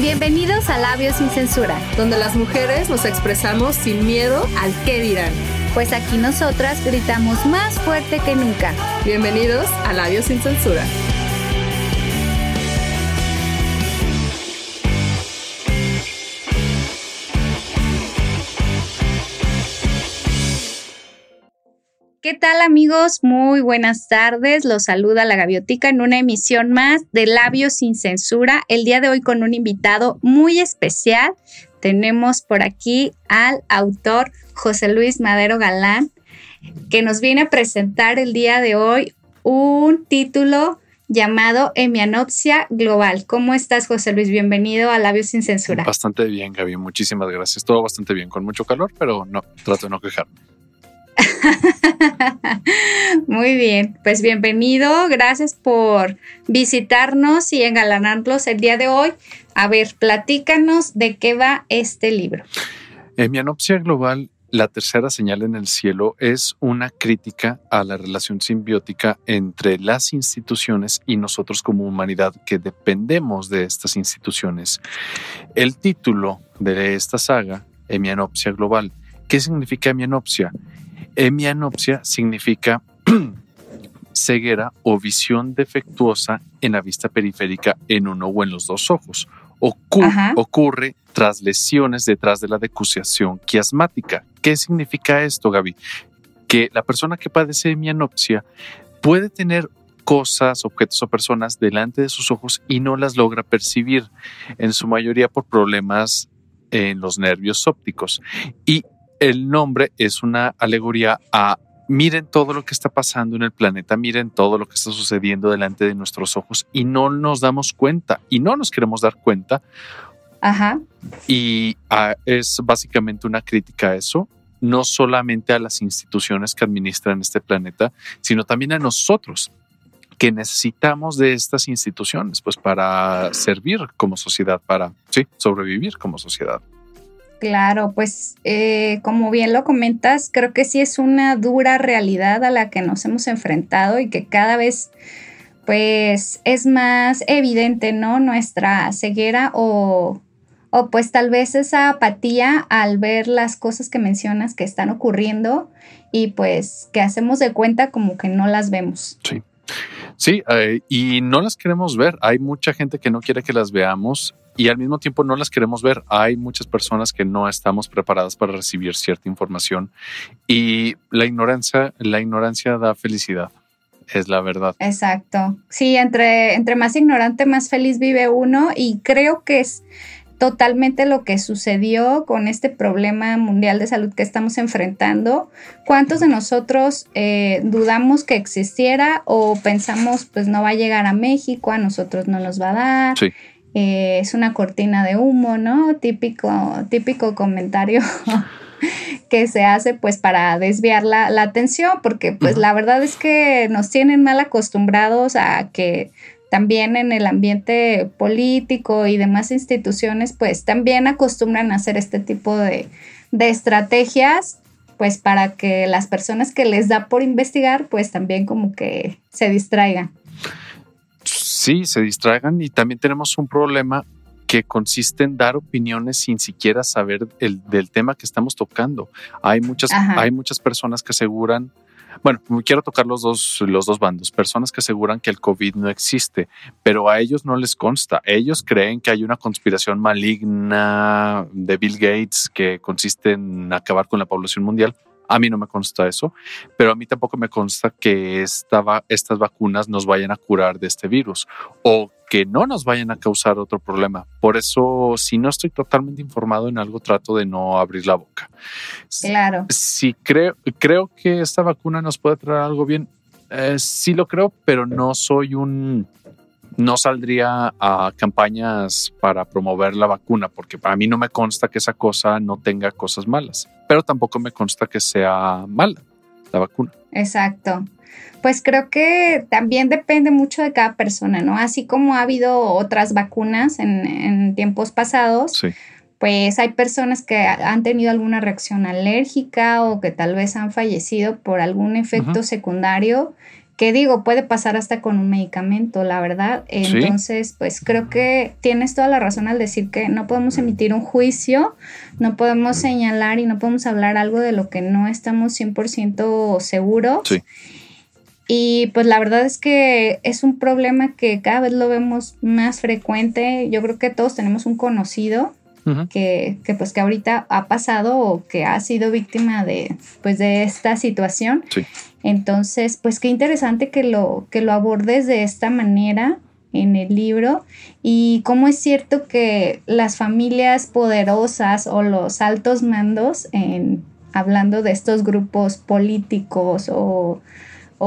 Bienvenidos a Labios sin Censura, donde las mujeres nos expresamos sin miedo al qué dirán. Pues aquí nosotras gritamos más fuerte que nunca. Bienvenidos a Labios sin Censura. ¿Qué tal amigos? Muy buenas tardes. Los saluda la Gaviotica en una emisión más de Labios sin Censura. El día de hoy con un invitado muy especial. Tenemos por aquí al autor José Luis Madero Galán, que nos viene a presentar el día de hoy un título llamado Hemianopsia Global. ¿Cómo estás, José Luis? Bienvenido a Labios sin Censura. Bastante bien, Gaby. Muchísimas gracias. Todo bastante bien, con mucho calor, pero no, trato de no quejarme. Muy bien, pues bienvenido, gracias por visitarnos y engalanarlos el día de hoy. A ver, platícanos de qué va este libro. Hemianopsia Global, la tercera señal en el cielo, es una crítica a la relación simbiótica entre las instituciones y nosotros como humanidad que dependemos de estas instituciones. El título de esta saga, Hemianopsia Global, ¿qué significa hemianopsia? Hemianopsia significa ceguera o visión defectuosa en la vista periférica en uno o en los dos ojos. ocurre tras lesiones detrás de la decusación quiasmática. ¿Qué significa esto, Gaby? Que la persona que padece hemianopsia puede tener cosas, objetos o personas delante de sus ojos y no las logra percibir, en su mayoría por problemas en los nervios ópticos. Y el nombre es una alegoría a miren todo lo que está pasando en el planeta, miren todo lo que está sucediendo delante de nuestros ojos y no nos damos cuenta y no nos queremos dar cuenta. Ajá. Y es básicamente una crítica a eso, no solamente a las instituciones que administran este planeta, sino también a nosotros que necesitamos de estas instituciones, pues para servir como sociedad, para sí, sobrevivir como sociedad. Claro, pues eh, como bien lo comentas, creo que sí es una dura realidad a la que nos hemos enfrentado y que cada vez pues es más evidente, ¿no? Nuestra ceguera o, o pues tal vez esa apatía al ver las cosas que mencionas que están ocurriendo y pues que hacemos de cuenta como que no las vemos. Sí. Sí, eh, y no las queremos ver. Hay mucha gente que no quiere que las veamos y al mismo tiempo no las queremos ver. Hay muchas personas que no estamos preparadas para recibir cierta información y la ignorancia, la ignorancia da felicidad. Es la verdad. Exacto. Sí, entre, entre más ignorante, más feliz vive uno y creo que es totalmente lo que sucedió con este problema mundial de salud que estamos enfrentando. ¿Cuántos de nosotros eh, dudamos que existiera o pensamos pues no va a llegar a México, a nosotros no nos va a dar? Sí. Eh, es una cortina de humo, ¿no? Típico, típico comentario que se hace pues para desviar la, atención, porque pues la verdad es que nos tienen mal acostumbrados a que también en el ambiente político y demás instituciones pues también acostumbran a hacer este tipo de, de estrategias pues para que las personas que les da por investigar pues también como que se distraigan sí, se distraigan y también tenemos un problema que consiste en dar opiniones sin siquiera saber el, del tema que estamos tocando. Hay muchas, hay muchas personas que aseguran, bueno, quiero tocar los dos, los dos bandos, personas que aseguran que el COVID no existe, pero a ellos no les consta. Ellos creen que hay una conspiración maligna de Bill Gates que consiste en acabar con la población mundial a mí no me consta eso, pero a mí tampoco me consta que estas vacunas nos vayan a curar de este virus o que no nos vayan a causar otro problema. Por eso, si no estoy totalmente informado en algo, trato de no abrir la boca. Claro. Sí, creo, creo que esta vacuna nos puede traer algo bien. Eh, sí lo creo, pero no soy un no saldría a campañas para promover la vacuna, porque para mí no me consta que esa cosa no tenga cosas malas, pero tampoco me consta que sea mala la vacuna. Exacto. Pues creo que también depende mucho de cada persona, ¿no? Así como ha habido otras vacunas en, tiempos pasados, pues hay personas que han tenido alguna reacción alérgica o que tal vez han fallecido por algún efecto secundario que digo, puede pasar hasta con un medicamento, la verdad. Entonces, pues creo que tienes toda la razón al decir que no podemos emitir un juicio, no podemos señalar y no podemos hablar algo de lo que no estamos 100% seguros. Sí. Y pues la verdad es que es un problema que cada vez lo vemos más frecuente. Yo creo que todos tenemos un conocido que, que, pues que ahorita ha pasado o que ha sido víctima de pues de esta situación. Sí. Entonces, pues qué interesante que lo, que lo abordes de esta manera en el libro y cómo es cierto que las familias poderosas o los altos mandos, en, hablando de estos grupos políticos o,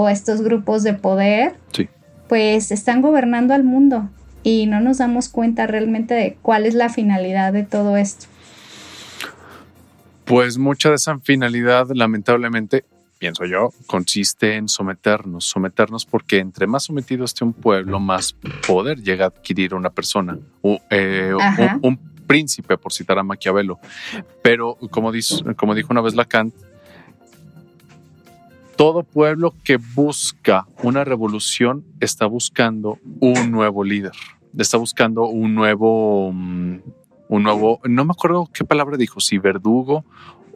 estos grupos de poder, pues están gobernando al mundo y no nos damos cuenta realmente de cuál es la finalidad de todo esto. Pues mucha de esa finalidad, lamentablemente, pienso yo, consiste en someternos, someternos porque entre más sometido esté un pueblo, más poder llega a adquirir una persona, eh, un, príncipe, por citar a Maquiavelo. Pero como, como dijo una vez Lacan, todo pueblo que busca una revolución está buscando un nuevo líder, está buscando un nuevo, mm, un nuevo, no me acuerdo qué palabra dijo, si verdugo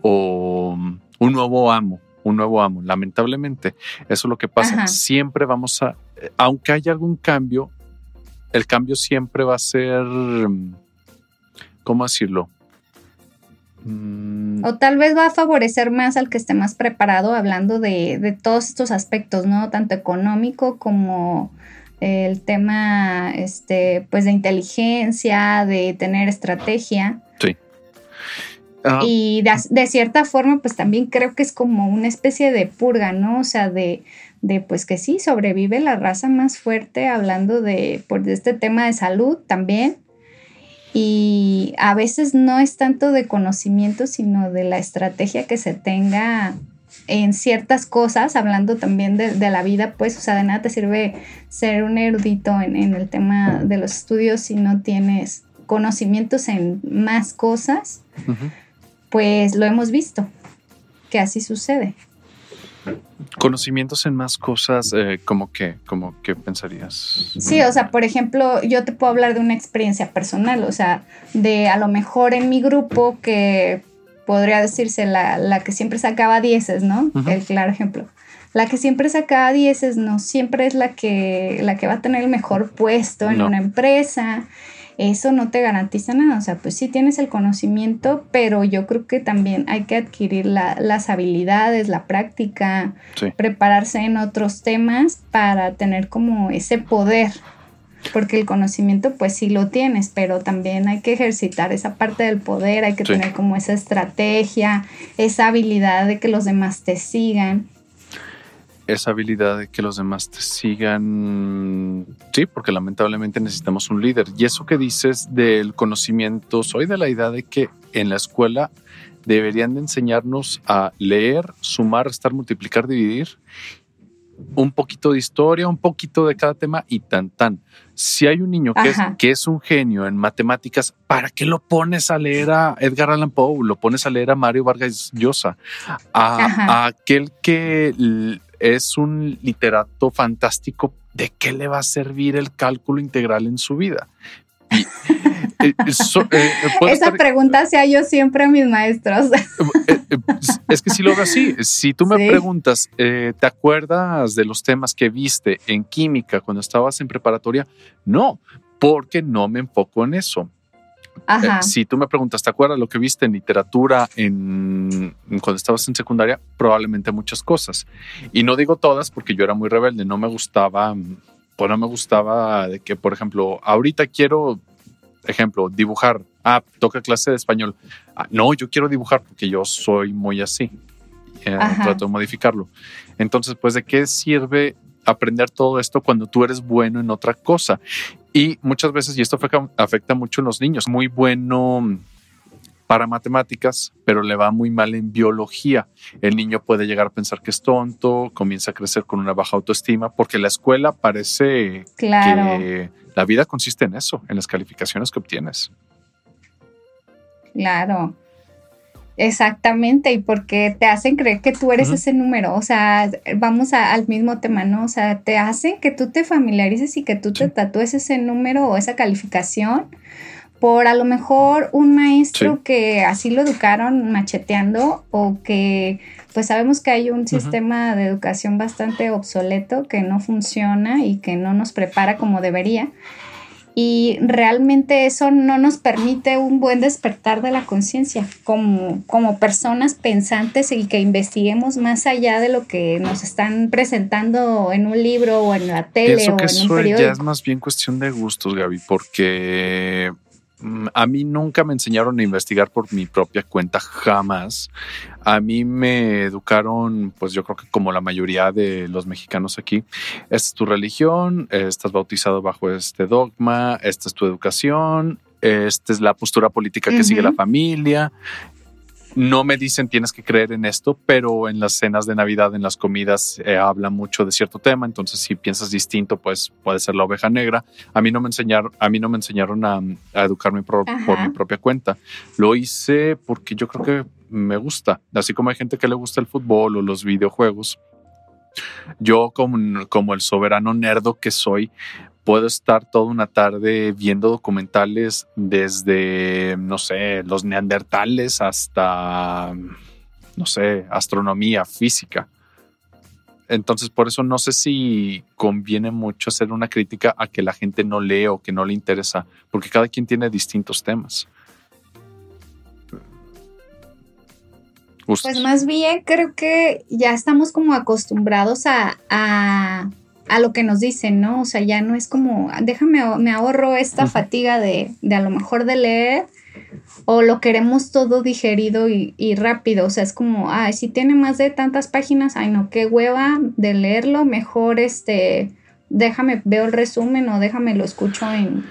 o mm, un nuevo amo un nuevo amo. Lamentablemente, eso es lo que pasa. Siempre vamos a, aunque haya algún cambio, el cambio siempre va a ser, ¿cómo decirlo? Mm. O tal vez va a favorecer más al que esté más preparado, hablando de, de todos estos aspectos, ¿no? Tanto económico como el tema, este, pues de inteligencia, de tener estrategia. Sí. Y de, cierta forma, pues también creo que es como una especie de purga, ¿no? O sea, de, de pues que sí, sobrevive la raza más fuerte, hablando de, por pues, este tema de salud también. Y a veces no es tanto de conocimiento, sino de la estrategia que se tenga en ciertas cosas, hablando también de, la vida, pues, o sea, de nada te sirve ser un erudito en, el tema de los estudios si no tienes conocimientos en más cosas pues lo hemos visto, que así sucede. Conocimientos en más cosas, eh, como que, como que pensarías. Sí, o sea, por ejemplo, yo te puedo hablar de una experiencia personal, o sea, de a lo mejor en mi grupo que podría decirse la, que siempre sacaba dieces, ¿no? El claro ejemplo. La que siempre sacaba dieces no siempre es la que, la que va a tener el mejor puesto en una empresa eso no te garantiza nada. O sea, pues sí tienes el conocimiento, pero yo creo que también hay que adquirir las habilidades, la práctica, prepararse en otros temas para tener como ese poder. Porque el conocimiento pues sí lo tienes, pero también hay que ejercitar esa parte del poder, hay que tener como esa estrategia, esa habilidad de que los demás te sigan esa habilidad de que los demás te sigan. Sí, porque lamentablemente necesitamos un líder. Y eso que dices del conocimiento, soy de la idea de que en la escuela deberían de enseñarnos a leer, sumar, restar, multiplicar, dividir, un poquito de historia, un poquito de cada tema y tan tan. Si hay un niño que es, que es, un genio en matemáticas, ¿para qué lo pones a leer a Edgar Allan Poe? Lo pones a leer a Mario Vargas Llosa, a aquel que es un literato fantástico, ¿de qué le va a servir el cálculo integral en su vida? Eh, eh, Esa pregunta hacía yo siempre a mis maestros. Eh, es que si lo veo así, si tú me preguntas, ¿te acuerdas de los temas que viste en química cuando estabas en preparatoria? No, porque no me enfoco en eso. Eh, si tú me preguntas, ¿te acuerdas lo que viste en literatura en, cuando estabas en secundaria? Probablemente muchas cosas. Y no digo todas porque yo era muy rebelde, no me gustaba, pues no me gustaba de que, por ejemplo, ahorita quiero, ejemplo, dibujar. Ah, toca clase de español. Ah, no, yo quiero dibujar porque yo soy muy así. Eh, trato de modificarlo. Entonces, pues, ¿de qué sirve aprender todo esto cuando tú eres bueno en otra cosa? Y muchas veces, y esto afecta mucho en los niños, muy bueno para matemáticas, pero le va muy mal en biología. El niño puede llegar a pensar que es tonto, comienza a crecer con una baja autoestima, porque la escuela parece que la vida consiste en eso, en las calificaciones que obtienes. Claro. Exactamente, y porque te hacen creer que tú eres ese número, o sea, vamos al mismo tema, ¿no? O sea, te hacen que tú te familiarices y que tú te tatúes ese número o esa calificación por a lo mejor un maestro que así lo educaron macheteando o que pues sabemos que hay un sistema de educación bastante obsoleto que no funciona y que no nos prepara como debería y realmente eso no nos permite un buen despertar de la conciencia como, como personas pensantes y que investiguemos más allá de lo que nos están presentando en un libro o en la tele o en un periódico. Ya es más bien cuestión de gustos, Gaby, porque a mí nunca me enseñaron a investigar por mi propia cuenta, jamás. A mí me educaron, pues yo creo que como la mayoría de los mexicanos aquí, esta es tu religión, estás bautizado bajo este dogma, esta es tu educación, esta es la postura política que sigue la familia no me dicen tienes que creer en esto, pero en las cenas de Navidad, en las comidas, eh, habla mucho de cierto tema. Entonces, si piensas distinto, pues puede ser la oveja negra. A mí no me enseñaron, a mí no me enseñaron a, educarme por, mi propia cuenta. Lo hice porque yo creo que me gusta. Así como hay gente que le gusta el fútbol o los videojuegos. Yo, como, como el soberano nerdo que soy, puedo estar toda una tarde viendo documentales desde, no sé, los neandertales hasta, no sé, astronomía, física. Entonces, por eso no sé si conviene mucho hacer una crítica a que la gente no lee o que no le interesa, porque cada quien tiene distintos temas. Pues más bien creo que ya estamos como acostumbrados a a lo que nos dicen, ¿no? O sea, ya no es como, déjame, me ahorro esta fatiga de, de, a lo mejor de leer o lo queremos todo digerido y, rápido, o sea, es como, ay, si tiene más de tantas páginas, ay, no, qué hueva de leerlo, mejor este, déjame, veo el resumen o déjame lo escucho en,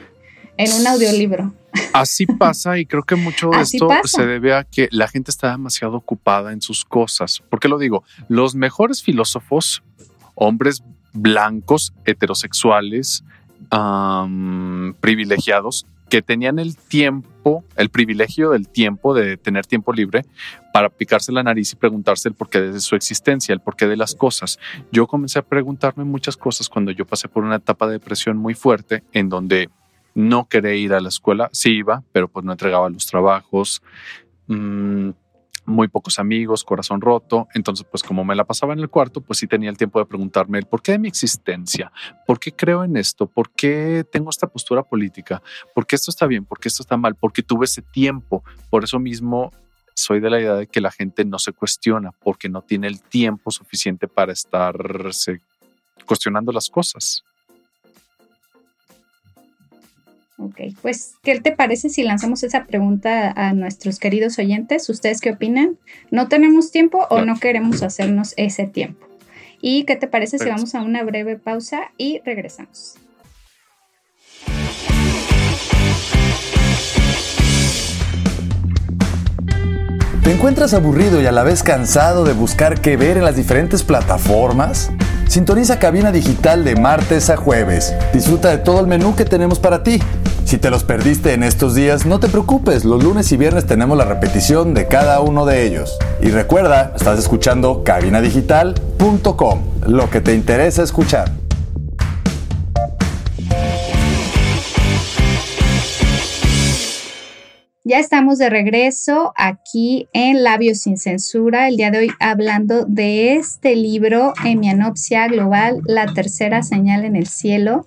en un audiolibro. Así pasa y creo que mucho de esto se debe a que la gente está demasiado ocupada en sus cosas. ¿Por qué lo digo? Los mejores filósofos, hombres blancos, heterosexuales, privilegiados, que tenían el tiempo, el privilegio del tiempo de tener tiempo libre para picarse la nariz y preguntarse el porqué de su existencia, el porqué de las cosas. Yo comencé a preguntarme muchas cosas cuando yo pasé por una etapa de depresión muy fuerte en donde no quería ir a la escuela, sí iba, pero pues no entregaba los trabajos. Mm, muy pocos amigos, corazón roto. Entonces, pues como me la pasaba en el cuarto, pues sí tenía el tiempo de preguntarme el por qué de mi existencia, por qué creo en esto, por qué tengo esta postura política, por qué esto está bien, por qué esto está mal, porque tuve ese tiempo. Por eso mismo soy de la idea de que la gente no se cuestiona porque no tiene el tiempo suficiente para estarse cuestionando las cosas. Ok, pues, ¿qué te parece si lanzamos esa pregunta a nuestros queridos oyentes? ¿Ustedes qué opinan? ¿No tenemos tiempo o no queremos hacernos ese tiempo? ¿Y qué te parece si vamos a una breve pausa y regresamos? ¿Te encuentras aburrido y a la vez cansado de buscar qué ver en las diferentes plataformas? Sintoniza Cabina Digital de martes a jueves. Disfruta de todo el menú que tenemos para ti. Si te los perdiste en estos días, no te preocupes, los lunes y viernes tenemos la repetición de cada uno de ellos. Y recuerda, estás escuchando cabinadigital.com, lo que te interesa escuchar. Ya estamos de regreso aquí en Labios sin Censura, el día de hoy hablando de este libro, Hemianopsia Global, la tercera señal en el cielo.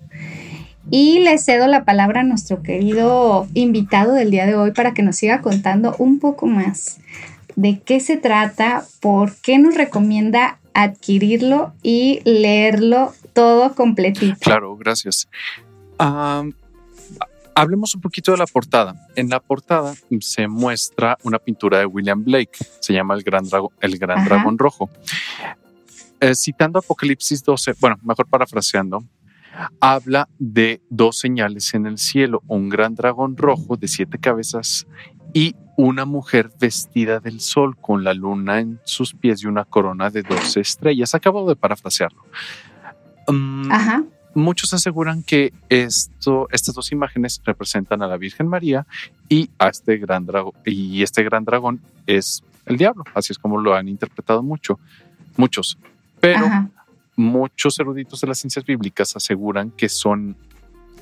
Y le cedo la palabra a nuestro querido invitado del día de hoy para que nos siga contando un poco más de qué se trata, por qué nos recomienda adquirirlo y leerlo todo completito. Claro, gracias. hablemos un poquito de la portada. En la portada se muestra una pintura de William Blake, se llama El Gran, el Gran Dragón Rojo. Eh, citando Apocalipsis 12, bueno, mejor parafraseando, habla de dos señales en el cielo, un gran dragón rojo de siete cabezas y una mujer vestida del sol con la luna en sus pies y una corona de doce estrellas. Acabo de parafrasearlo. Mm, muchos aseguran que esto, estas dos imágenes representan a la Virgen María y a este gran dragón y este gran dragón es el diablo. Así es como lo han interpretado mucho, muchos. Pero muchos eruditos de las ciencias bíblicas aseguran que son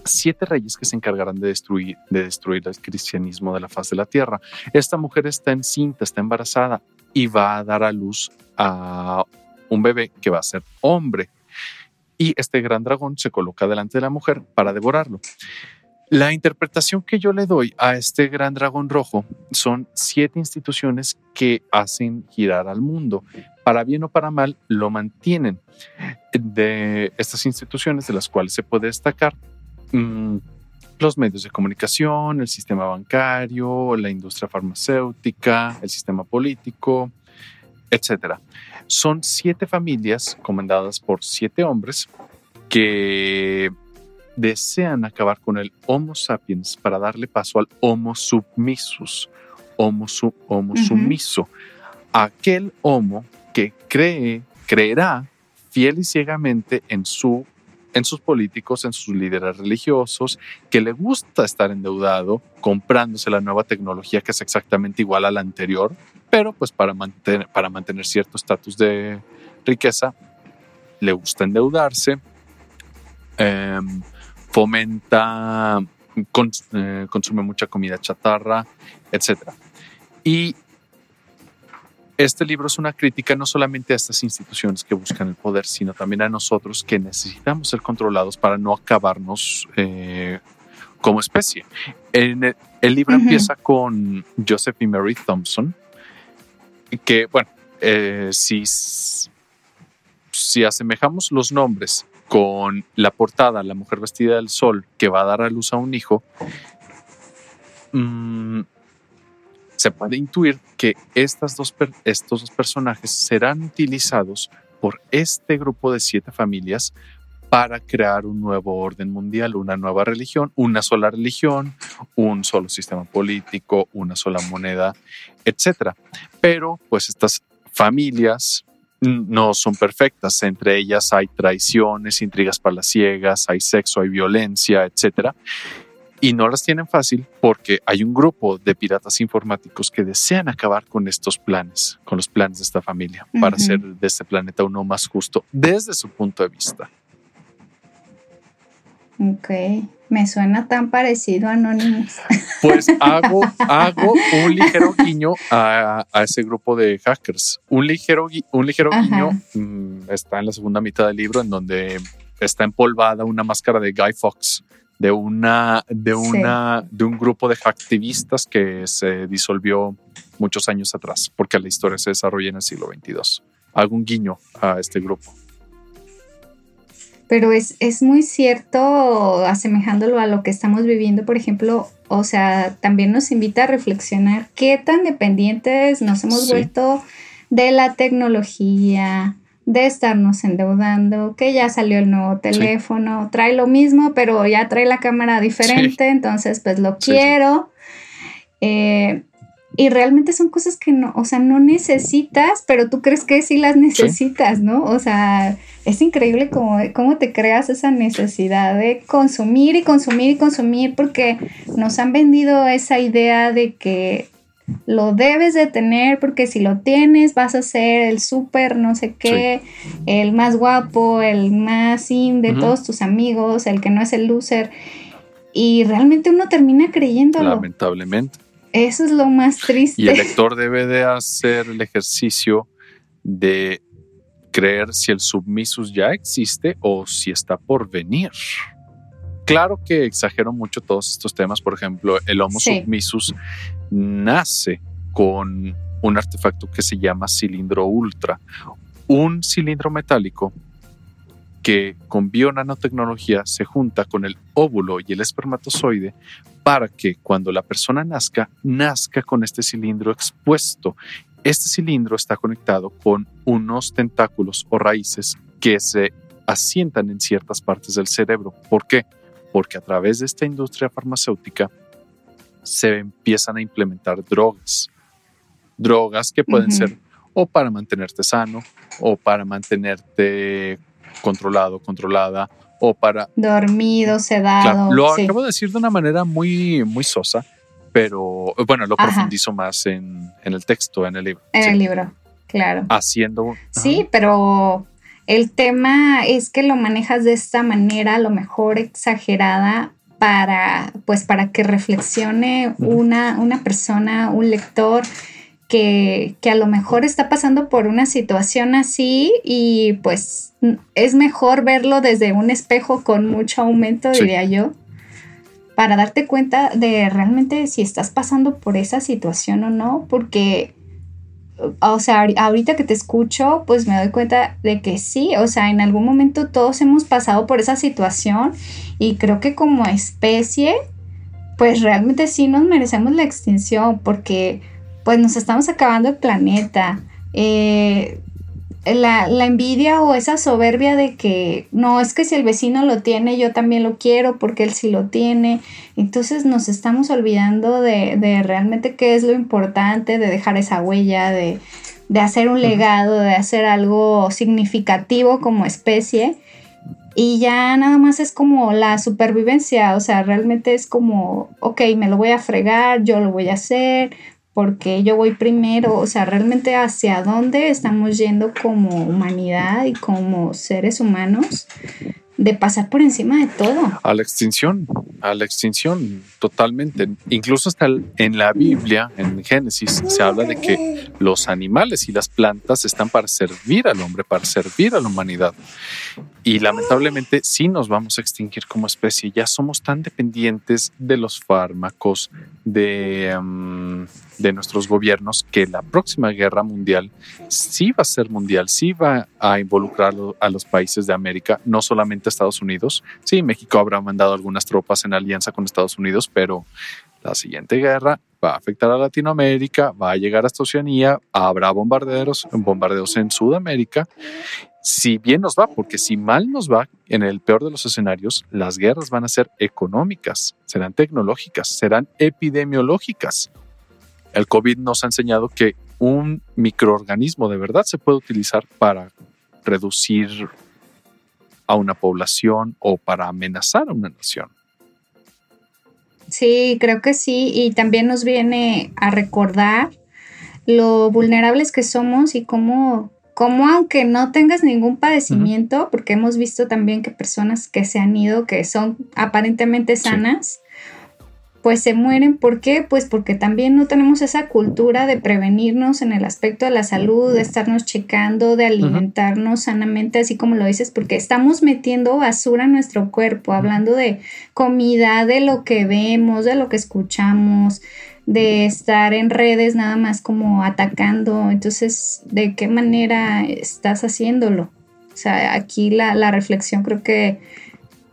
siete reyes que se encargarán de destruir, de destruir el cristianismo de la faz de la tierra. Esta mujer está encinta, está embarazada y va a dar a luz a un bebé que va a ser hombre. Y este gran dragón se coloca delante de la mujer para devorarlo. La interpretación que yo le doy a este gran dragón rojo son siete instituciones que hacen girar al mundo. Para bien o para mal, lo mantienen. De estas instituciones, de las cuales se puede destacar mm, los medios de comunicación, el sistema bancario, la industria farmacéutica, el sistema político, etc. Son siete familias comandadas por siete hombres que desean acabar con el Homo sapiens para darle paso al Homo submisus, Homo, su, homo sumiso, aquel Homo que cree, creerá fiel y ciegamente en su en sus políticos, en sus líderes religiosos, que le gusta estar endeudado, comprándose la nueva tecnología que es exactamente igual a la anterior, pero pues para mantener, para mantener cierto estatus de riqueza, le gusta endeudarse. Em, fomenta, eh, consume mucha comida chatarra, etc. Y este libro es una crítica no solamente a estas instituciones que buscan el poder, sino también a nosotros que necesitamos ser controlados para no acabarnos eh, como especie. el, libro empieza con Joseph y Mary Thompson, que, bueno, eh, si, si asemejamos los nombres con la portada, la mujer vestida del sol, que va a dar a luz a un hijo, mm, se puede intuir que estas dos estos dos personajes serán utilizados por este grupo de siete familias para crear un nuevo orden mundial, una nueva religión, una sola religión, un solo sistema político, una sola moneda, etc. Pero pues estas familias no son perfectas. Entre ellas hay traiciones, intrigas palaciegas, hay sexo, hay violencia, etcétera. Y no las tienen fácil porque hay un grupo de piratas informáticos que desean acabar con estos planes, con los planes de esta familia, para hacer de este planeta uno más justo desde su punto de vista. Ok, me suena tan parecido a Anonymous. Pues hago, hago un ligero guiño a, ese grupo de hackers. Un ligero, un ligero guiño mm, está en la segunda mitad del libro, en donde está empolvada una máscara de Guy Fox, de una, de una, de un grupo de hacktivistas que se disolvió muchos años atrás, porque la historia se desarrolla en el siglo XXII. Hago un guiño a este grupo pero es, es muy cierto, asemejándolo a lo que estamos viviendo, por ejemplo, o sea, también nos invita a reflexionar qué tan dependientes nos hemos vuelto de la tecnología, de estarnos endeudando, que ya salió el nuevo teléfono, trae lo mismo, pero ya trae la cámara diferente, entonces pues lo quiero. Eh, y realmente son cosas que no, o sea, no necesitas, pero tú crees que sí las necesitas, ¿no? O sea, es increíble cómo, cómo te creas esa necesidad de consumir y consumir y consumir porque nos han vendido esa idea de que lo debes de tener porque si lo tienes vas a ser el súper no sé qué, el más guapo, el más in de todos tus amigos, el que no es el loser. Y realmente uno termina creyéndolo. Lamentablemente. Eso es lo más triste. Y el lector debe de hacer el ejercicio de creer si el submisus ya existe o si está por venir. Claro que exagero mucho todos estos temas. Por ejemplo, el Homo submisus nace con un artefacto que se llama cilindro ultra, un cilindro metálico que con bionanotecnología se junta con el óvulo y el espermatozoide para que cuando la persona nazca, nazca con este cilindro expuesto. Este cilindro está conectado con unos tentáculos o raíces que se asientan en ciertas partes del cerebro. ¿Por qué? Porque a través de esta industria farmacéutica se empiezan a implementar drogas. Drogas que pueden ser o para mantenerte sano o para mantenerte controlado, controlada, o para... Dormido, sedado. lo acabo de decir de una manera muy, muy sosa, pero bueno, lo profundizo más en, el texto, en el libro. En el libro, claro. Haciendo. Sí, pero el tema es que lo manejas de esta manera, a lo mejor exagerada, para, pues, para que reflexione una, una persona, un lector. Que, que, a lo mejor está pasando por una situación así y pues es mejor verlo desde un espejo con mucho aumento, diría yo, para darte cuenta de realmente si estás pasando por esa situación o no, porque, o sea, ahorita que te escucho, pues me doy cuenta de que sí, o sea, en algún momento todos hemos pasado por esa situación y creo que como especie, pues realmente sí nos merecemos la extinción porque pues nos estamos acabando el planeta. Eh, la, envidia o esa soberbia de que no, es que si el vecino lo tiene, yo también lo quiero porque él sí lo tiene. Entonces nos estamos olvidando de, de realmente qué es lo importante, de dejar esa huella, de, de hacer un legado, de hacer algo significativo como especie. Y ya nada más es como la supervivencia, o sea, realmente es como, ok, me lo voy a fregar, yo lo voy a hacer, porque yo voy primero, o sea, realmente hacia dónde estamos yendo como humanidad y como seres humanos de pasar por encima de todo. A la extinción, a la extinción totalmente. Incluso hasta en la Biblia, en Génesis, se habla de que los animales y las plantas están para servir al hombre, para servir a la humanidad. Y lamentablemente sí nos vamos a extinguir como especie. Ya somos tan dependientes de los fármacos, de, em, de nuestros gobiernos, que la próxima guerra mundial sí va a ser mundial, sí va a involucrar a los países de América, no solamente a Estados Unidos. Sí, México habrá mandado algunas tropas en alianza con Estados Unidos, pero la siguiente guerra va a afectar a Latinoamérica, va a llegar hasta Oceanía, habrá bombardeos en Sudamérica. Si bien nos va, porque si mal nos va, en el peor de los escenarios, las guerras van a ser económicas, serán tecnológicas, serán epidemiológicas. El COVID nos ha enseñado que un microorganismo de verdad se puede utilizar para reducir a una población o para amenazar a una nación. Sí, creo que sí, y también nos viene a recordar lo vulnerables que somos y cómo, cómo aunque no tengas ningún padecimiento, porque hemos visto también que personas que se han ido, que son aparentemente sanas, pues se mueren. ¿Por qué? Pues porque también no tenemos esa cultura de prevenirnos en el aspecto de la salud, de estarnos checando, de alimentarnos sanamente, así como lo dices, porque estamos metiendo basura en nuestro cuerpo, hablando de comida, de lo que vemos, de lo que escuchamos, de estar en redes nada más como atacando. Entonces, ¿de qué manera estás haciéndolo? O sea, aquí la, la reflexión creo que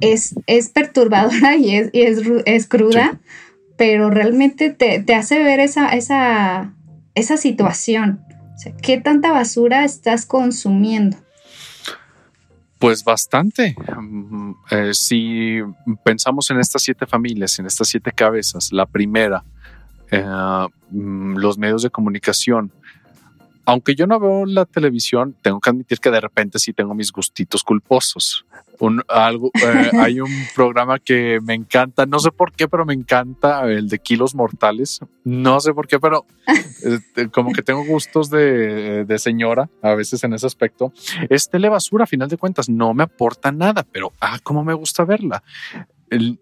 es, es perturbadora y es, y es, es cruda, pero realmente te, hace ver esa, esa, esa situación. ¿Qué tanta basura estás consumiendo? Pues bastante. Mm, eh, si pensamos en estas siete familias, en estas siete cabezas, la primera, eh, mm, los medios de comunicación, aunque yo no veo la televisión, tengo que admitir que de repente sí tengo mis gustitos culposos. Un, algo, eh, hay un programa que me encanta, no sé por qué, pero me encanta el de Kilos Mortales. No sé por qué, pero eh, como que tengo gustos de, de, señora a veces en ese aspecto. Es telebasura, a final de cuentas, no me aporta nada, pero ah, cómo me gusta verla. El,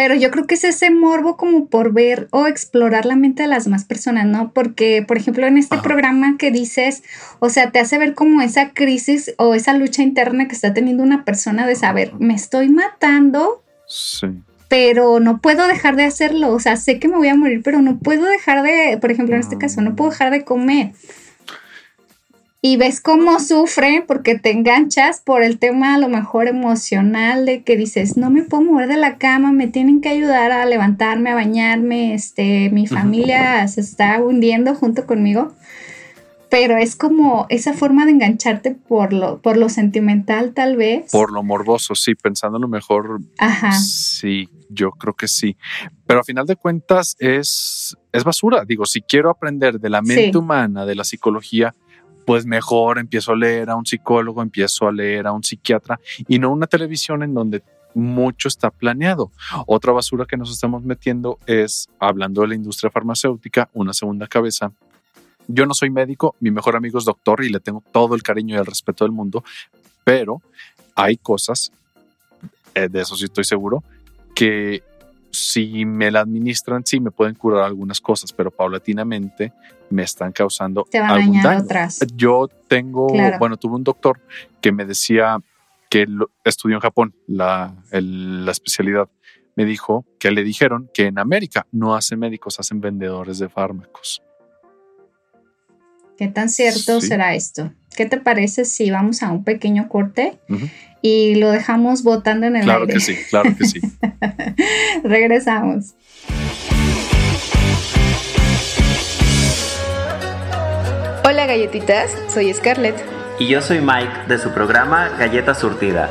pero yo creo que es ese morbo como por ver o explorar la mente de las demás personas, ¿no? Porque, por ejemplo, en este programa que dices, o sea, te hace ver como esa crisis o esa lucha interna que está teniendo una persona de saber, me estoy matando. Sí. Pero no puedo dejar de hacerlo. O sea, sé que me voy a morir, pero no puedo dejar de, por ejemplo, en este caso, no puedo dejar de comer y ves cómo sufre porque te enganchas por el tema a lo mejor emocional de que dices, no me puedo mover de la cama, me tienen que ayudar a levantarme, a bañarme, este, mi familia se está hundiendo junto conmigo. Pero es como esa forma de engancharte por lo, por lo sentimental, tal vez. Por lo morboso, sí, pensando lo mejor. Ajá. Sí, yo creo que sí. Pero a final de cuentas es, es basura. Digo, si quiero aprender de la mente humana, de la psicología, pues mejor empiezo a leer a un psicólogo, empiezo a leer a un psiquiatra y no una televisión en donde mucho está planeado. Otra basura que nos estamos metiendo es, hablando de la industria farmacéutica, una segunda cabeza. Yo no soy médico, mi mejor amigo es doctor y le tengo todo el cariño y el respeto del mundo, pero hay cosas, eh, de eso sí estoy seguro, que si me la administran, sí me pueden curar algunas cosas, pero paulatinamente me están causando Te van algún daño. otras. Yo tengo, Claro. bueno, tuve un doctor que me decía que estudió en Japón la, el- la especialidad. Me dijo que le dijeron que en América no hacen médicos, hacen vendedores de fármacos. ¿Qué tan cierto Sí. será esto? ¿Qué te parece si vamos a un pequeño corte. Y lo dejamos botando en el Claro aire? que sí, claro que sí. Regresamos. Hola galletitas, soy Scarlett. Y yo soy Mike de su programa Galleta Surtida.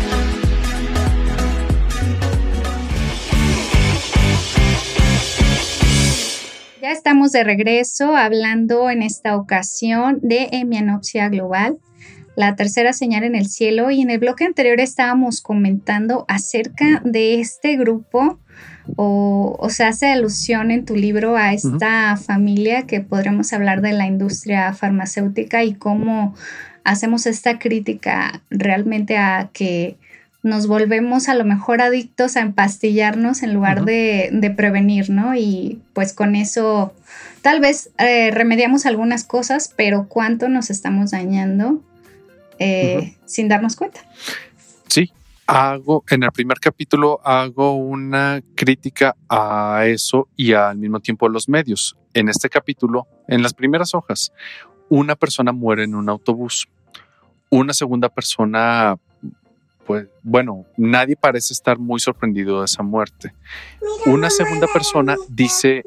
Ya estamos de regreso hablando en esta ocasión de hemianopsia global, la tercera señal en el cielo. Y en el bloque anterior estábamos comentando acerca de este grupo, o, o se hace alusión en tu libro a esta familia que podremos hablar de la industria farmacéutica y cómo hacemos esta crítica realmente a que nos volvemos a lo mejor adictos a empastillarnos en lugar de prevenir, ¿no? Y pues con eso tal vez eh, remediamos algunas cosas, pero cuánto nos estamos dañando eh, sin darnos cuenta. Sí, hago, en el primer capítulo hago una crítica a eso y al mismo tiempo a los medios. En este capítulo, en las primeras hojas, una persona muere en un autobús. Una segunda persona, pues bueno, nadie parece estar muy sorprendido de esa muerte. Una segunda persona dice,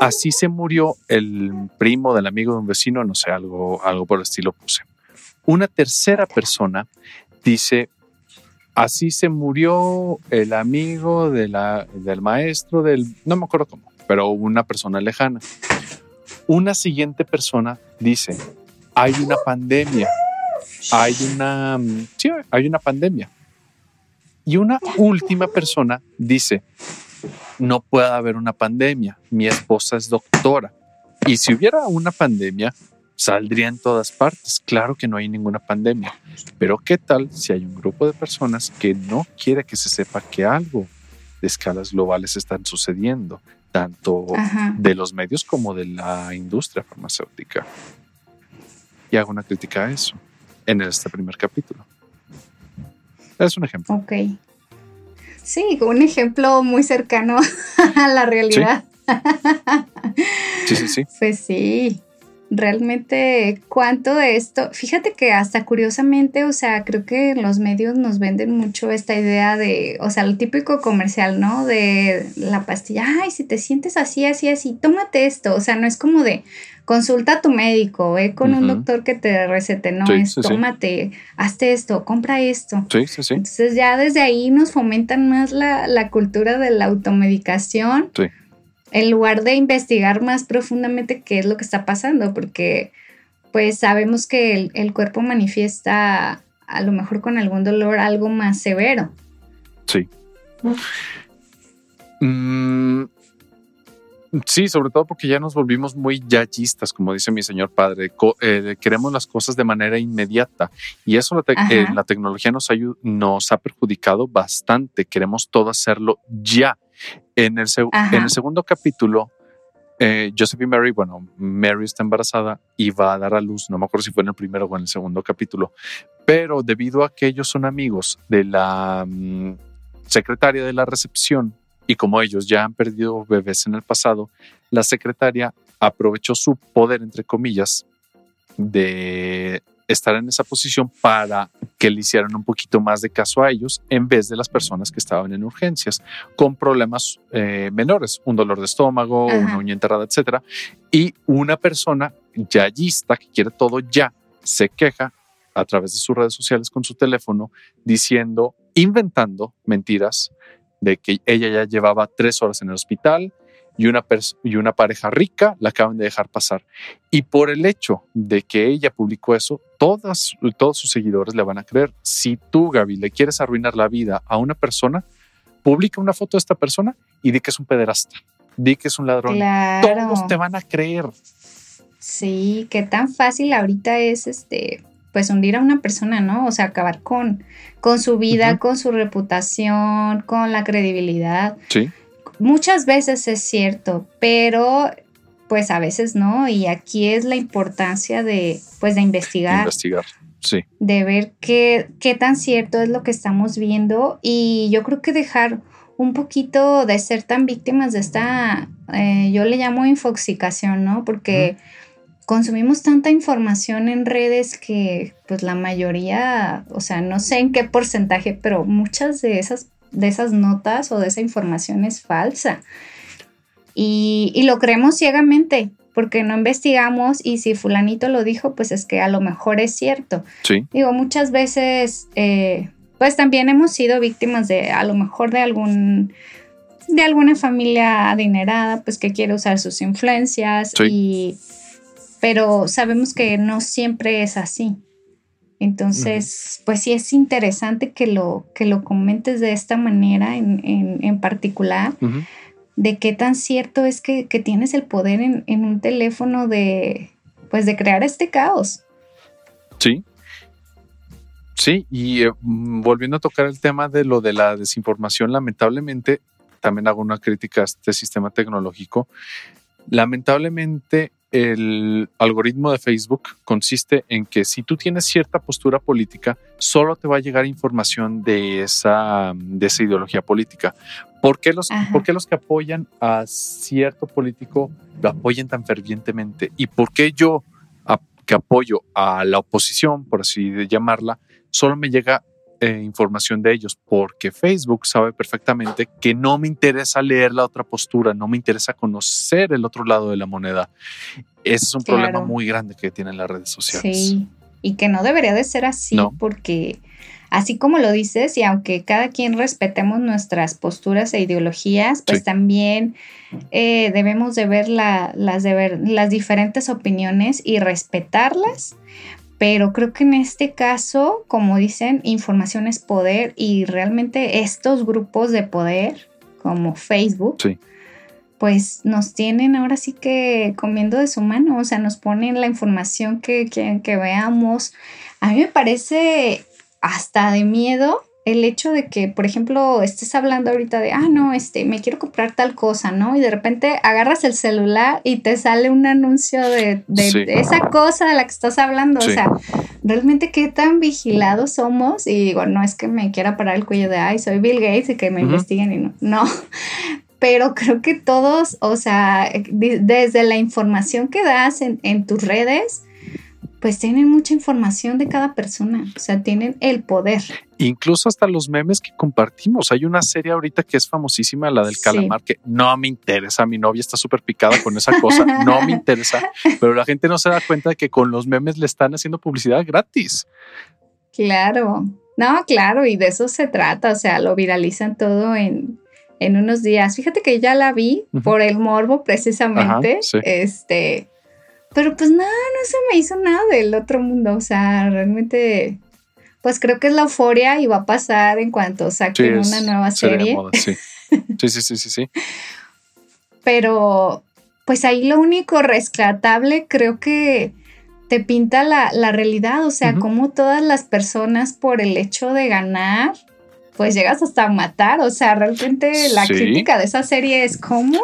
así se murió el primo del amigo de un vecino, no sé, algo, algo por el estilo puse. Una tercera persona dice, así se murió el amigo del maestro del, no me acuerdo cómo, pero una persona lejana. Una siguiente persona dice, hay una pandemia, hay una, sí, hay una pandemia. Y una última persona dice, no puede haber una pandemia, mi esposa es doctora. Y si hubiera una pandemia, saldría en todas partes. Claro que no hay ninguna pandemia. Pero ¿qué tal si hay un grupo de personas que no quiere que se sepa que algo de escalas globales están sucediendo, tanto Ajá. de los medios como de la industria farmacéutica? Y hago una crítica a eso en este primer capítulo. Es un ejemplo. Ok. Sí, un ejemplo muy cercano a la realidad. Sí, sí, sí. Pues sí, realmente cuánto de esto, fíjate que hasta curiosamente, o sea, creo que los medios nos venden mucho esta idea de, o sea, lo típico comercial, ¿no? De la pastilla, ay, si te sientes así, así, así, tómate esto, o sea, no es como de consulta a tu médico, ve con un doctor que te recete, no, Sí, es sí, sí. tómate, hazte esto, compra esto. Sí, sí, sí. Entonces ya desde ahí nos fomentan más la, la cultura de la automedicación Sí. en lugar de investigar más profundamente qué es lo que está pasando, porque pues sabemos que el, el cuerpo manifiesta a lo mejor con algún dolor algo más severo. Sí. Mm, sí, sobre todo porque ya nos volvimos muy yayistas, como dice mi señor padre. Co- eh, queremos las cosas de manera inmediata y eso la, te- eh, la tecnología nos, ha perjudicado bastante. Queremos todo hacerlo ya. En el, en segundo capítulo, eh, Joseph y Mary, bueno, Mary está embarazada y va a dar a luz, no me acuerdo si fue en el primero o en el segundo capítulo, pero debido a que ellos son amigos de la mm, secretaria de la recepción y como ellos ya han perdido bebés en el pasado, la secretaria aprovechó su poder, entre comillas, de estar en esa posición para que le hicieran un poquito más de caso a ellos en vez de las personas que estaban en urgencias con problemas eh, menores, un dolor de estómago, Ajá. una uña enterrada, etcétera. Y una persona, yayista que quiere todo ya, se queja a través de sus redes sociales con su teléfono diciendo, inventando mentiras de que ella ya llevaba tres horas en el hospital y una, y una pareja rica la acaban de dejar pasar. Y por el hecho de que ella publicó eso, todas, todos sus seguidores le van a creer. Si tú, Gaby, le quieres arruinar la vida a una persona, publica una foto de esta persona y di que es un pederasta, di que es un ladrón. Todos te van a creer. Sí, qué tan fácil ahorita es este pues hundir a una persona, ¿no? O sea, acabar con, con su vida, con su reputación, con la credibilidad. Sí. Muchas veces es cierto, pero pues a veces no, y aquí es la importancia de, pues de investigar. Investigar, sí. De ver qué, qué tan cierto es lo que estamos viendo y yo creo que dejar un poquito de ser tan víctimas de esta, eh, yo le llamo infoxicación, ¿no? Porque consumimos tanta información en redes que pues la mayoría, o sea, no sé en qué porcentaje, pero muchas de esas, de esas notas o de esa información es falsa. Y, y lo creemos ciegamente porque no investigamos y si fulanito lo dijo, pues es que a lo mejor es cierto. Sí. Digo, muchas veces, eh, pues también hemos sido víctimas de a lo mejor de algún de alguna familia adinerada, pues que quiere usar sus influencias y pero sabemos que no siempre es así. Entonces, pues sí es interesante que lo, que lo comentes de esta manera en, en, particular, de qué tan cierto es que, tienes el poder en, en, un teléfono de, pues de crear este caos. Sí. Sí, y eh, mm, volviendo a tocar el tema de lo de la desinformación, lamentablemente, también hago una crítica a este sistema tecnológico. Lamentablemente, el algoritmo de Facebook consiste en que si tú tienes cierta postura política, solo te va a llegar información de esa, de esa ideología política. ¿Por qué, los, ¿Por los que apoyan a cierto político lo apoyan tan fervientemente? ¿Y por qué yo, que apoyo a la oposición, por así llamarla, solo me llega eh, información de ellos, porque Facebook sabe perfectamente que no me interesa leer la otra postura, no me interesa conocer el otro lado de la moneda. Ese es un problema muy grande que tienen las redes sociales. Sí, y que no debería de ser así, porque así como lo dices, y aunque cada quien respetemos nuestras posturas e ideologías, pues también eh, debemos de ver, las, de ver las diferentes opiniones y respetarlas, pero creo que en este caso, como dicen, información es poder y realmente estos grupos de poder, como Facebook, pues nos tienen ahora sí que comiendo de su mano, o sea, nos ponen la información que quieren que veamos. A mí me parece hasta de miedo el hecho de que, por ejemplo, estés hablando ahorita de, ah, no, este, me quiero comprar tal cosa, ¿no? Y de repente agarras el celular y te sale un anuncio de, esa cosa de la que estás hablando. O sea, realmente qué tan vigilados somos. Y digo, no es que me quiera parar el cuello de, ay, soy Bill Gates y que me investiguen y no. No. Pero creo que todos, o sea, desde la información que das en, en tus redes, pues tienen mucha información de cada persona, o sea, tienen el poder. Incluso hasta los memes que compartimos. Hay una serie ahorita que es famosísima, la del calamar, que no me interesa. Mi novia está súper picada con esa cosa, no me interesa. Pero la gente no se da cuenta de que con los memes le están haciendo publicidad gratis. Claro, no, claro, y de eso se trata. O sea, lo viralizan todo en, en unos días. Fíjate que ya la vi por el morbo precisamente. Este pero pues nada, no se me hizo nada del otro mundo. O sea, realmente, pues creo que es la euforia y va a pasar en cuanto saquen una nueva serie. sí. sí, sí, sí, sí, Pero, pues ahí lo único rescatable creo que te pinta la, realidad. O sea, como todas las personas por el hecho de ganar pues llegas hasta matar. O sea, realmente la crítica de esa serie es como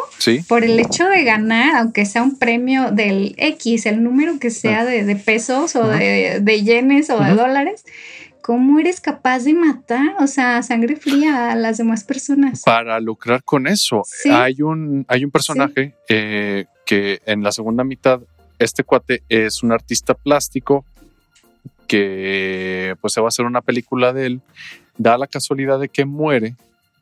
por el hecho de ganar, aunque sea un premio del X, el número que sea ah. de, pesos o de, yenes o de dólares, ¿cómo eres capaz de matar? O sea, sangre fría a las demás personas. Para lucrar con eso, hay, un, hay un personaje eh, que en la segunda mitad, este cuate es un artista plástico que pues se va a hacer una película de él da la casualidad de que muere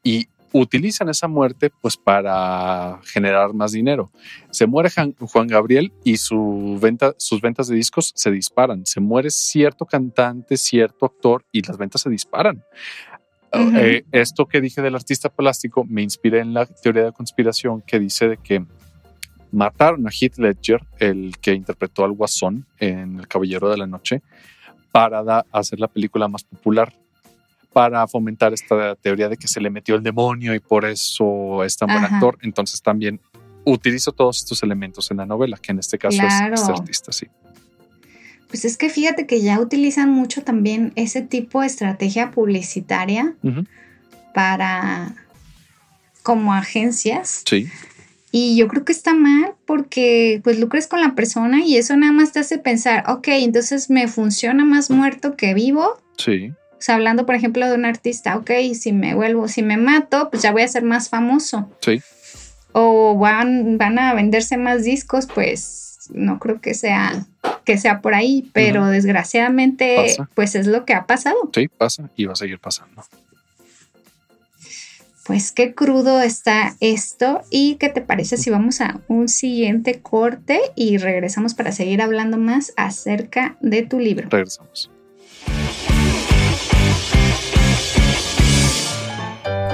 y utilizan esa muerte pues para generar más dinero. Se muere Juan Gabriel y su venta, sus ventas de discos se disparan. Se muere cierto cantante, cierto actor y las ventas se disparan. Eh, esto que dije del artista plástico me inspiré en la teoría de conspiración que dice de que mataron a Heath Ledger, el que interpretó al Guasón en El Caballero de la Noche, para hacer la película más popular para fomentar esta teoría de que se le metió el demonio y por eso es tan buen actor. Entonces también utilizo todos estos elementos en la novela, que en este caso es este artista, sí. Pues es que fíjate que ya utilizan mucho también ese tipo de estrategia publicitaria para como agencias. Sí. Y yo creo que está mal porque pues lucres con la persona y eso nada más te hace pensar, ok, entonces me funciona más muerto que vivo. Sí. Sea, hablando, por ejemplo, de un artista, ok, si me vuelvo, si me mato, pues ya voy a ser más famoso. Sí. O van, van a venderse más discos, pues no creo que sea, que sea por ahí, pero desgraciadamente, pues es lo que ha pasado. Sí, pasa y va a seguir pasando. Pues qué crudo está esto y qué te parece si vamos a un siguiente corte y regresamos para seguir hablando más acerca de tu libro. Regresamos.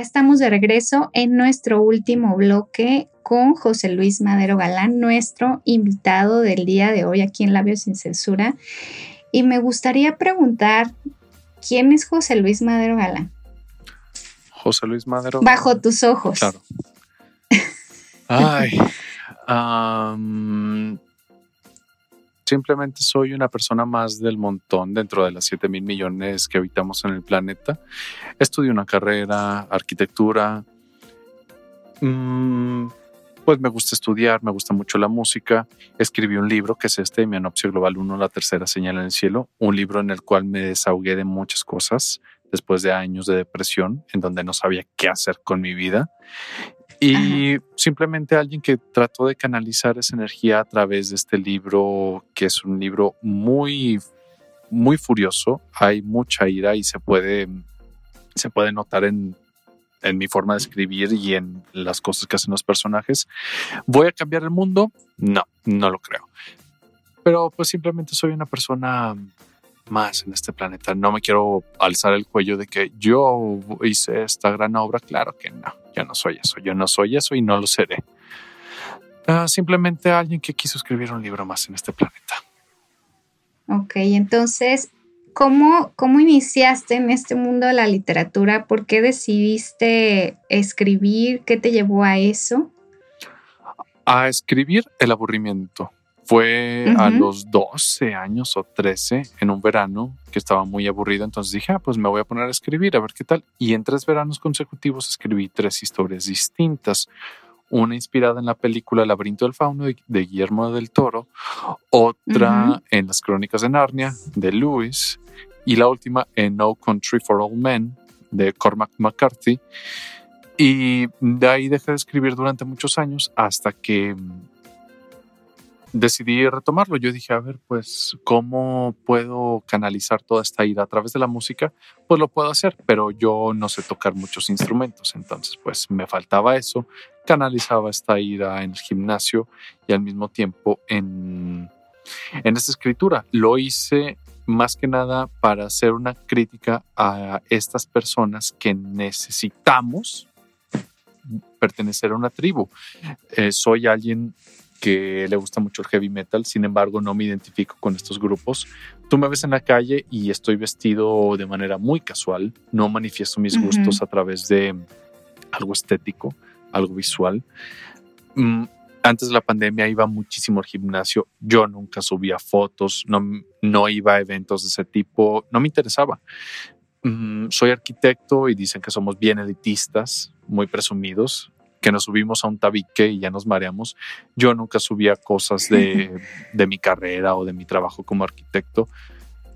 Ya estamos de regreso en nuestro último bloque con José Luis Madero Galán, nuestro invitado del día de hoy aquí en Labios sin Censura. Y me gustaría preguntar, ¿quién es José Luis Madero Galán? José Luis Madero. Bajo tus ojos. Claro. Ay, Simplemente soy una persona más del montón dentro de las 7 mil millones que habitamos en el planeta. Estudio una carrera, arquitectura. Mm, pues me gusta estudiar, me gusta mucho la música. Escribí un libro que es este, Mi Anopsia Global 1, La Tercera Señal en el Cielo. Un libro en el cual me desahogué de muchas cosas después de años de depresión, en donde no sabía qué hacer con mi vida. Y simplemente alguien que trató de canalizar esa energía a través de este libro, que es un libro muy, muy furioso. Hay mucha ira y se puede, se puede notar en, en mi forma de escribir y en las cosas que hacen los personajes. ¿Voy a cambiar el mundo? No, no lo creo. Pero pues simplemente soy una persona más en este planeta. No me quiero alzar el cuello de que yo hice esta gran obra. Claro que no, yo no soy eso, yo no soy eso y no lo seré. Ah, simplemente alguien que quiso escribir un libro más en este planeta. Ok, entonces, ¿cómo, ¿cómo iniciaste en este mundo de la literatura? ¿Por qué decidiste escribir? ¿Qué te llevó a eso? A escribir el aburrimiento fue a los 12 años o 13 en un verano que estaba muy aburrido, entonces dije, ah, pues me voy a poner a escribir, a ver qué tal. Y en tres veranos consecutivos escribí tres historias distintas. Una inspirada en la película Laberinto del Fauno de Guillermo del Toro, otra en las Crónicas de Narnia de Lewis y la última en No Country for All Men de Cormac McCarthy. Y de ahí dejé de escribir durante muchos años hasta que decidí retomarlo. Yo dije, a ver, pues, ¿cómo puedo canalizar toda esta ira a través de la música? Pues lo puedo hacer, pero yo no sé tocar muchos instrumentos, entonces pues me faltaba eso. Canalizaba esta ira en el gimnasio y al mismo tiempo en, en esta escritura. Lo hice más que nada para hacer una crítica a estas personas que necesitamos pertenecer a una tribu. Eh, soy alguien que le gusta mucho el heavy metal, sin embargo no me identifico con estos grupos. Tú me ves en la calle y estoy vestido de manera muy casual, no manifiesto mis gustos a través de algo estético, algo visual. Mm, antes de la pandemia iba muchísimo al gimnasio. Yo nunca subía fotos, no, no iba a eventos de ese tipo, no me interesaba. Mm, soy arquitecto y dicen que somos bien elitistas, muy presumidos, que nos subimos a un tabique y ya nos mareamos. Yo nunca subía cosas de, de mi carrera o de mi trabajo como arquitecto.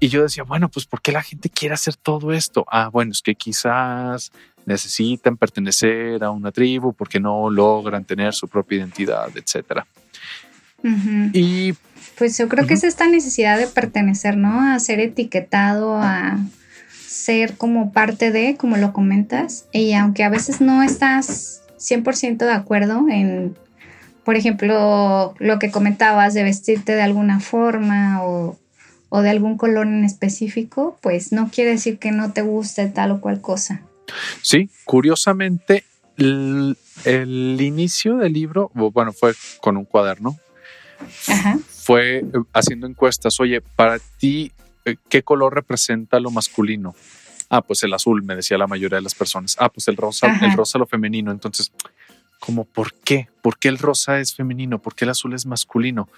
Y yo decía, bueno, pues ¿por qué la gente quiere hacer todo esto? Ah, bueno, es que quizás necesitan pertenecer a una tribu porque no logran tener su propia identidad, etcétera. Y pues yo creo que es esta necesidad de pertenecer, ¿no? A ser etiquetado, a ser como parte de, como lo comentas, y aunque a veces no estás 100% de acuerdo en, por ejemplo, lo que comentabas de vestirte de alguna forma o, o de algún color en específico, pues no quiere decir que no te guste tal o cual cosa. Sí, curiosamente, el, inicio del libro, bueno, fue con un cuaderno. Fue eh, haciendo encuestas. Oye, para ti, eh, ¿qué color representa lo masculino? Ah, pues el azul, me decía la mayoría de las personas. Ah, pues el rosa, el rosa lo femenino. Entonces, como por qué? ¿Por qué el rosa es femenino? ¿Por qué el azul es masculino?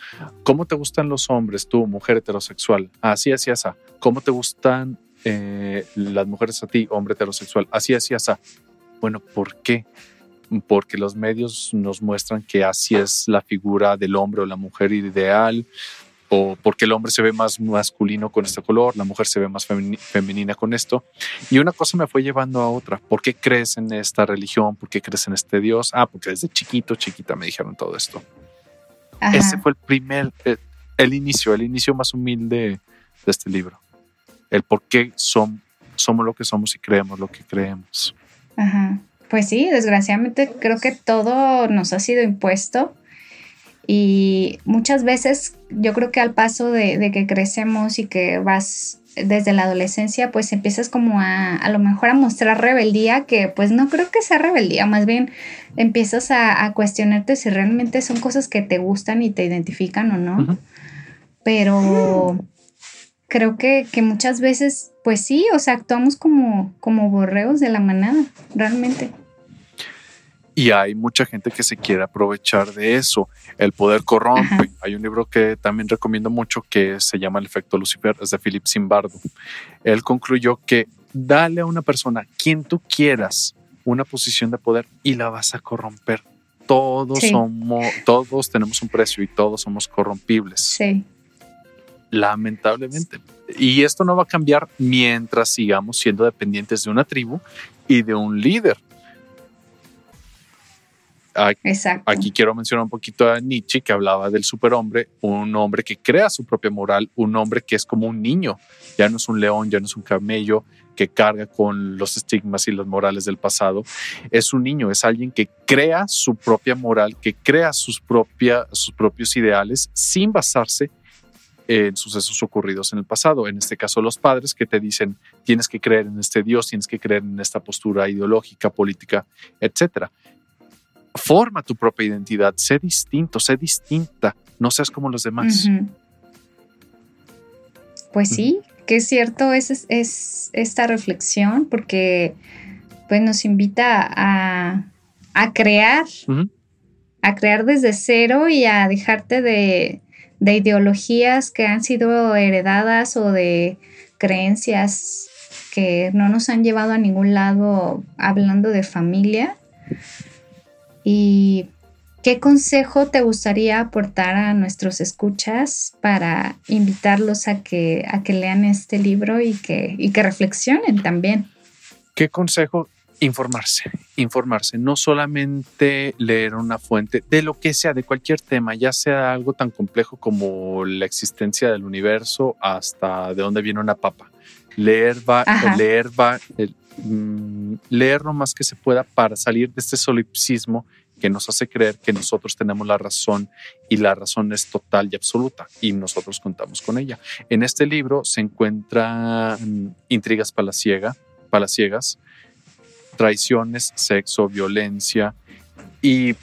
¿Cómo te gustan los hombres, tú, mujer heterosexual? Así, así, así. ¿Cómo te gustan eh, las mujeres a ti, hombre heterosexual, así, así, así. Bueno, ¿por qué? Porque los medios nos muestran que así es la figura del hombre o la mujer ideal, o porque el hombre se ve más masculino con este color, la mujer se ve más femenina con esto. Y una cosa me fue llevando a otra. ¿Por qué crees en esta religión? ¿Por qué crees en este Dios? Ah, porque desde chiquito, chiquita me dijeron todo esto. Ese fue el primer, eh, el inicio, el inicio más humilde de este libro el por qué somos lo que somos y creemos lo que creemos. Ajá. Pues sí, desgraciadamente creo que todo nos ha sido impuesto y muchas veces yo creo que al paso de, que crecemos y que vas desde la adolescencia, pues empiezas como a a lo mejor a mostrar rebeldía, que pues no creo que sea rebeldía, más bien empiezas a, cuestionarte si realmente son cosas que te gustan y te identifican o no. Pero creo que, muchas veces, pues sí, o sea, actuamos como, como borreos de la manada, realmente. Y hay mucha gente que se quiere aprovechar de eso. El poder corrompe. Hay un libro que también recomiendo mucho que se llama El efecto Lucifer, es de Philip Zimbardo. Él concluyó que dale a una persona, quien tú quieras, una posición de poder y la vas a corromper. Todos somos, todos tenemos un precio y todos somos corrompibles. Sí lamentablemente. Y esto no va a cambiar mientras sigamos siendo dependientes de una tribu y de un líder. Exacto. Aquí quiero mencionar un poquito a Nietzsche que hablaba del superhombre, un hombre que crea su propia moral, un hombre que es como un niño, ya no es un león, ya no es un camello que carga con los estigmas y los morales del pasado, es un niño, es alguien que crea su propia moral, que crea sus, sus propios ideales sin basarse en sucesos ocurridos en el pasado. En este caso, los padres que te dicen tienes que creer en este Dios, tienes que creer en esta postura ideológica, política, etcétera. Forma tu propia identidad, sé distinto, sé distinta, no seas como los demás. Pues sí, que es cierto es, es, esta reflexión porque pues nos invita a, a crear, a crear desde cero y a dejarte de, de ideologías que han sido heredadas o de creencias que no nos han llevado a ningún lado hablando de familia. ¿Y qué consejo te gustaría aportar a nuestros escuchas para invitarlos a que, a que lean este libro y que, y que reflexionen también? ¿Qué consejo informarse, informarse, no solamente leer una fuente de lo que sea, de cualquier tema, ya sea algo tan complejo como la existencia del universo hasta de dónde viene una papa. Leer va, leer va, mm, leer lo más que se pueda para salir de este solipsismo que nos hace creer que nosotros tenemos la razón y la razón es total y absoluta y nosotros contamos con ella. En este libro se encuentran intrigas palaciegas, traiciones, sexo, violencia y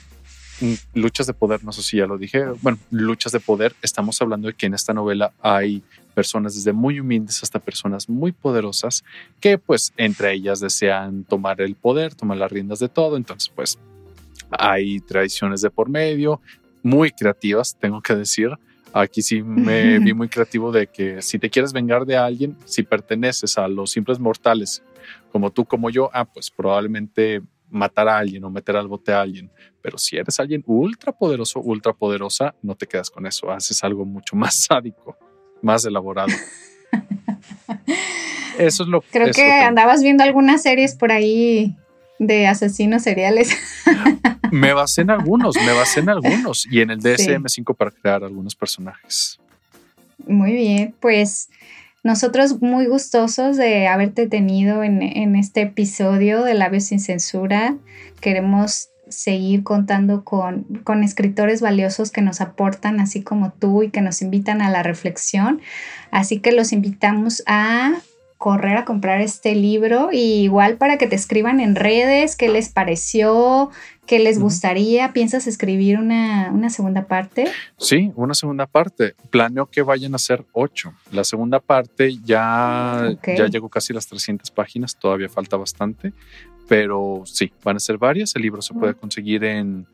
mm, luchas de poder, no sé si ya lo dije, bueno, luchas de poder, estamos hablando de que en esta novela hay personas desde muy humildes hasta personas muy poderosas que pues entre ellas desean tomar el poder, tomar las riendas de todo, entonces pues hay traiciones de por medio, muy creativas, tengo que decir. Aquí sí me vi muy creativo de que si te quieres vengar de alguien, si perteneces a los simples mortales, como tú, como yo, ah, pues probablemente matar a alguien o meter al bote a alguien. Pero si eres alguien ultra poderoso, ultra poderosa, no te quedas con eso. Haces algo mucho más sádico, más elaborado. Eso es lo Creo que andabas viendo algunas series por ahí de asesinos seriales. me basé en algunos, me basé en algunos y en el DSM5 para crear algunos personajes. Muy bien, pues nosotros muy gustosos de haberte tenido en, en este episodio de Labios sin Censura. Queremos seguir contando con, con, escritores valiosos que nos aportan, así como tú, y que nos invitan a la reflexión. Así que los invitamos a correr a comprar este libro y igual para que te escriban en redes qué les pareció, qué les gustaría. ¿Piensas escribir una, segunda parte? Sí, una segunda parte. Planeo que vayan a ser ocho. La segunda parte ya, ya llegó casi las 300 páginas, todavía falta bastante, pero sí, van a ser varias. El libro se puede conseguir en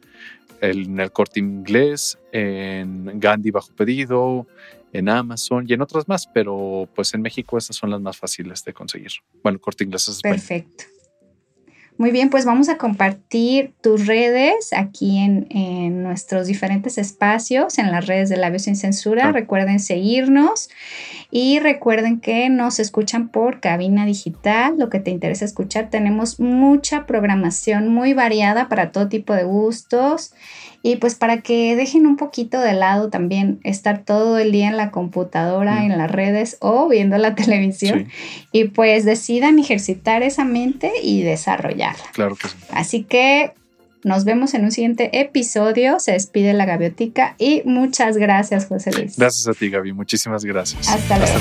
el, en el corte inglés, en Gandhi bajo pedido, en Amazon y en otras más, pero pues en México estas son las más fáciles de conseguir. Bueno, corte inglés es Perfecto. Muy bien, pues vamos a compartir tus redes aquí en, nuestros diferentes espacios, en las redes de Labios sin Censura. Recuerden seguirnos y recuerden que nos escuchan por cabina digital, lo que te interesa escuchar. Tenemos mucha programación muy variada para todo tipo de gustos y pues para que dejen un poquito de lado también estar todo el día en la computadora, en las redes o viendo la televisión y pues decidan ejercitar esa mente y desarrollarla. Claro que sí. Así que nos vemos en un siguiente episodio. Se despide la gaviotica y muchas gracias, José Luis. Gracias a ti, Gaby. Muchísimas gracias. Hasta luego.